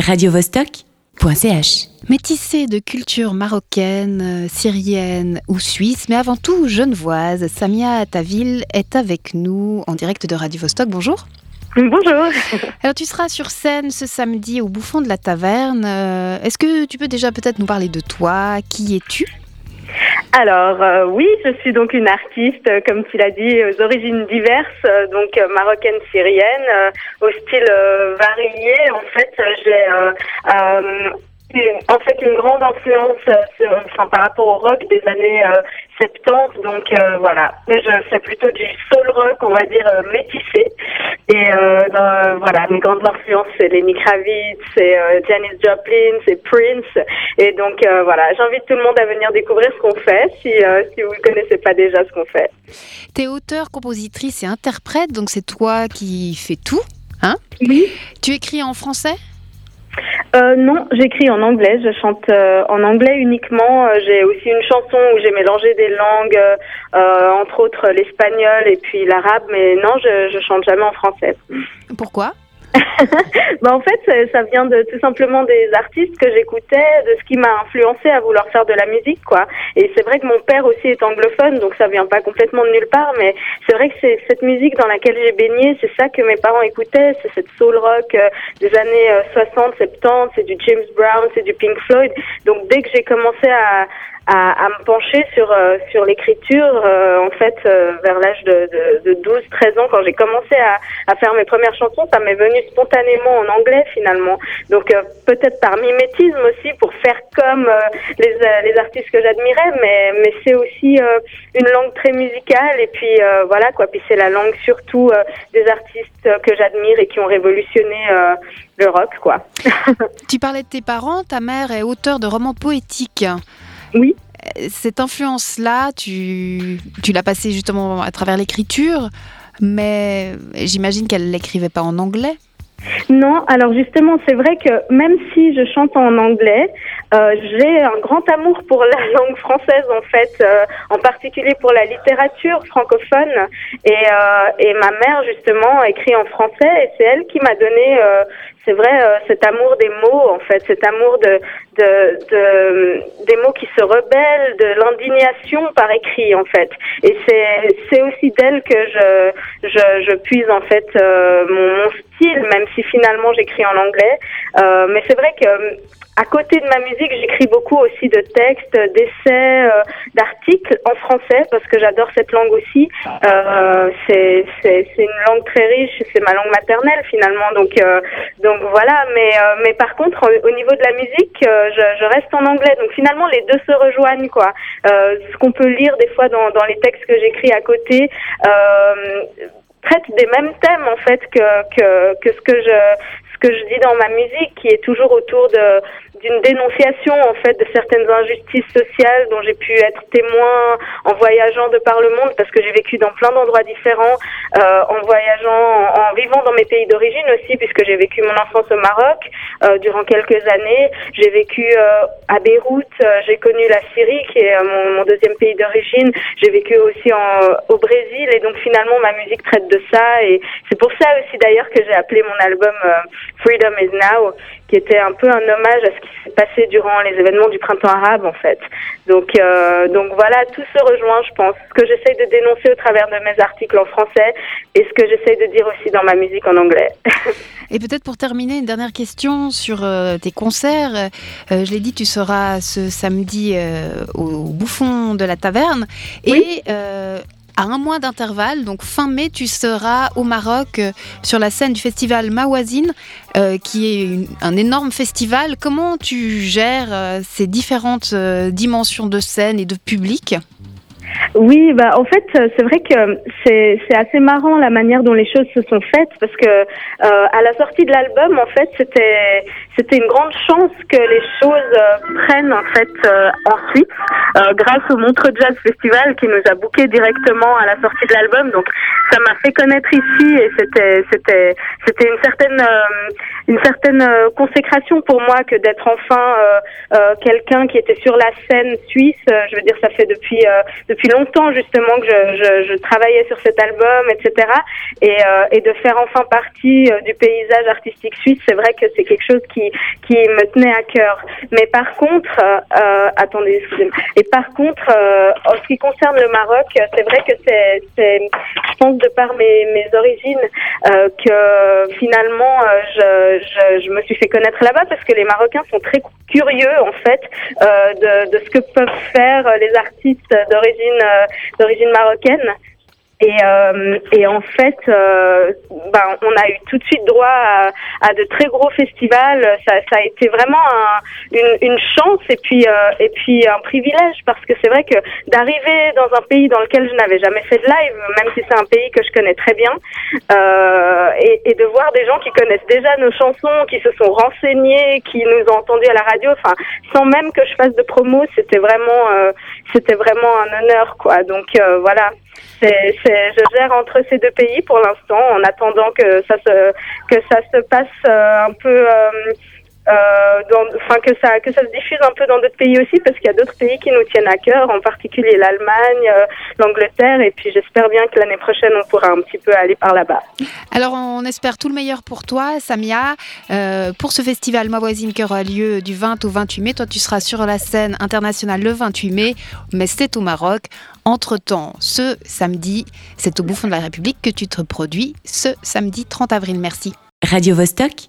radiovostok.ch. Métissée de culture marocaine, euh, syrienne ou suisse, mais avant tout genevoise, Samia Tavil est avec nous en direct de Radio Vostok. Bonjour. Bonjour. Alors tu seras sur scène ce samedi au Bouffon de la Taverne. Euh, Est-ce que tu peux déjà peut-être nous parler de toi? Qui es-tu? Alors euh, oui, je suis donc une artiste, euh, comme tu l'as dit, aux origines diverses, euh, donc marocaine, syrienne, au style varié. En fait, j'ai en fait une grande influence sur- enfin, par rapport au rock des années 70. Donc euh, voilà, mais je fais plutôt du soul rock, on va dire euh, métissé. Et euh, dans- voilà, mes grandes influences, c'est Lenny Kravitz, c'est euh, Janis Joplin, c'est Prince. Et donc euh, voilà, j'invite tout le monde à venir découvrir ce qu'on fait, si, euh, si vous ne connaissez pas déjà ce qu'on fait. T'es auteur, compositrice et interprète, donc c'est toi qui fais tout. Hein? Oui. Tu écris en français? Euh, non, j'écris en anglais, je chante euh, en anglais uniquement. Euh, j'ai aussi une chanson où j'ai mélangé des langues, euh, entre autres l'espagnol et puis l'arabe, mais non, je, je chante jamais en français. Pourquoi? Bah, en fait, ça- vient de tout simplement des artistes que j'écoutais, de ce qui m'a influencé à vouloir faire de la musique, quoi. Et c'est vrai que mon père aussi est anglophone, donc ça vient pas complètement de nulle part, mais c'est vrai que c'est cette musique dans laquelle j'ai baigné, c'est ça que mes parents écoutaient, c'est cette soul rock euh, des années euh, 60, 70, c'est du James Brown, c'est du Pink Floyd. Donc dès que j'ai commencé à à, à me pencher sur euh, sur l'écriture euh, en fait euh, vers l'âge de, de, de 12 13 ans. Quand j'ai commencé à, à faire mes premières chansons ça m'est venu spontanément en anglais finalement. Donc euh, peut-être par mimétisme aussi pour faire comme euh, les euh, les artistes que j'admirais mais mais c'est aussi une langue très musicale. Et puis voilà quoi. Puis c'est la langue surtout des artistes que j'admire et qui ont révolutionné le rock quoi. Tu parlais de tes parents, ta mère est auteure de romans poétiques. Oui. Cette influence-là, tu, tu l'as passée justement à travers l'écriture, mais j'imagine qu'elle l'écrivait pas en anglais. Non, alors justement, c'est vrai que même si je chante en anglais, euh, j'ai un grand amour pour la langue française en fait, euh, en particulier pour la littérature francophone. Et, euh, et ma mère justement écrit en français et c'est elle qui m'a donné, c'est vrai, euh, cet amour des mots en fait, cet amour de, de, de des mots qui se rebellent, de l'indignation par écrit en fait. Et c'est c'est aussi d'elle que je je, je puise en fait euh, mon, mon style, même si finalement j'écris en anglais. Euh, mais c'est vrai que à côté de ma musique, j'écris beaucoup aussi de textes, d'essais, euh, d'articles en français parce que j'adore cette langue aussi. Euh, c'est une langue très riche, c'est ma langue maternelle finalement. Donc euh, donc voilà. Mais euh, mais par contre, au, au niveau de la musique, euh, je, je reste en anglais. Donc finalement, les deux se rejoignent quoi. Euh, ce qu'on peut lire des fois dans dans les textes que j'écris à côté. Euh, traite des mêmes thèmes en fait que, que, que ce que je ce que je dis dans ma musique qui est toujours autour de d'une dénonciation en fait de certaines injustices sociales dont j'ai pu être témoin en voyageant de par le monde parce que j'ai vécu dans plein d'endroits différents euh, en voyageant en, vivant dans mes pays d'origine aussi puisque j'ai vécu mon enfance au Maroc euh, durant quelques années. J'ai vécu euh, à Beyrouth j'ai connu la Syrie qui est mon, deuxième pays d'origine. J'ai vécu aussi au Brésil et donc finalement ma musique traite de ça et c'est pour ça aussi d'ailleurs que j'ai appelé mon album Freedom is Now qui était un peu un hommage à ce qui s'est passé durant les événements du printemps arabe en fait. Donc euh, donc voilà, tout se rejoint je pense. Ce que j'essaye de dénoncer au travers de mes articles en français et ce que j'essaye de dire aussi dans ma musique en anglais. Et peut-être pour terminer, une dernière question sur euh, tes concerts. Euh, je l'ai dit, tu seras ce samedi euh, au Bouffon de la Taverne. Et à un mois d'intervalle, donc fin mai, tu seras au Maroc euh, sur la scène du festival Mawazine, euh, qui est un énorme festival. Comment tu gères euh, ces différentes dimensions de scène et de public? Oui, bah en fait, euh, c'est vrai que c'est c'est assez marrant la manière dont les choses se sont faites parce que euh, à la sortie de l'album, en fait, c'était c'était une grande chance que les choses euh, prennent en fait euh, ensuite euh, grâce au Montreux Jazz Festival qui nous a booké directement à la sortie de l'album. Donc ça m'a fait connaître ici et c'était c'était c'était une certaine euh, une certaine euh, consécration pour moi que d'être enfin euh, euh, quelqu'un qui était sur la scène suisse. Euh, je veux dire, ça fait depuis euh, depuis longtemps longtemps justement que je, travaillais sur cet album, etc. Et, et de faire enfin partie du paysage artistique suisse, c'est vrai que c'est quelque chose qui, me tenait à cœur. Mais par contre, attendez, excusez-moi. Et par contre, en ce qui concerne le Maroc, c'est vrai que c'est, je pense de par mes, origines, que finalement, je, me suis fait connaître là-bas parce que les Marocains sont très curieux en fait euh, de, ce que peuvent faire les artistes d'origine euh, d'origine marocaine. Et, euh, et en fait, euh, ben, on a eu tout de suite droit à, à de très gros festivals. Ça, ça a été vraiment un, une, une, chance et puis euh, et puis un privilège parce que c'est vrai que d'arriver dans un pays dans lequel je n'avais jamais fait de live, même si c'est un pays que je connais très bien, euh, et, et, de voir des gens qui connaissent déjà nos chansons, qui se sont renseignés, qui nous ont entendus à la radio, enfin sans même que je fasse de promo, c'était vraiment euh, c'était vraiment un honneur quoi. Donc euh, c'est, je gère entre ces deux pays pour l'instant, en attendant que ça se que ça se passe euh, un peu. Euh, euh, enfin que ça que ça se diffuse un peu dans d'autres pays aussi parce qu'il y a d'autres pays qui nous tiennent à cœur, en particulier l'Allemagne, euh, l'Angleterre et puis j'espère bien que l'année prochaine on pourra un petit peu aller par là-bas. Alors on espère tout le meilleur pour toi, Samia, euh, pour ce festival Ma voisine qui aura lieu du 20 au 28 mai. Toi tu seras sur la scène internationale le 28 mai, mais c'est au Maroc. Entre-temps, ce samedi, c'est au Bouffon de la République que tu te produis ce samedi 30 avril. Merci. Radio -Vostok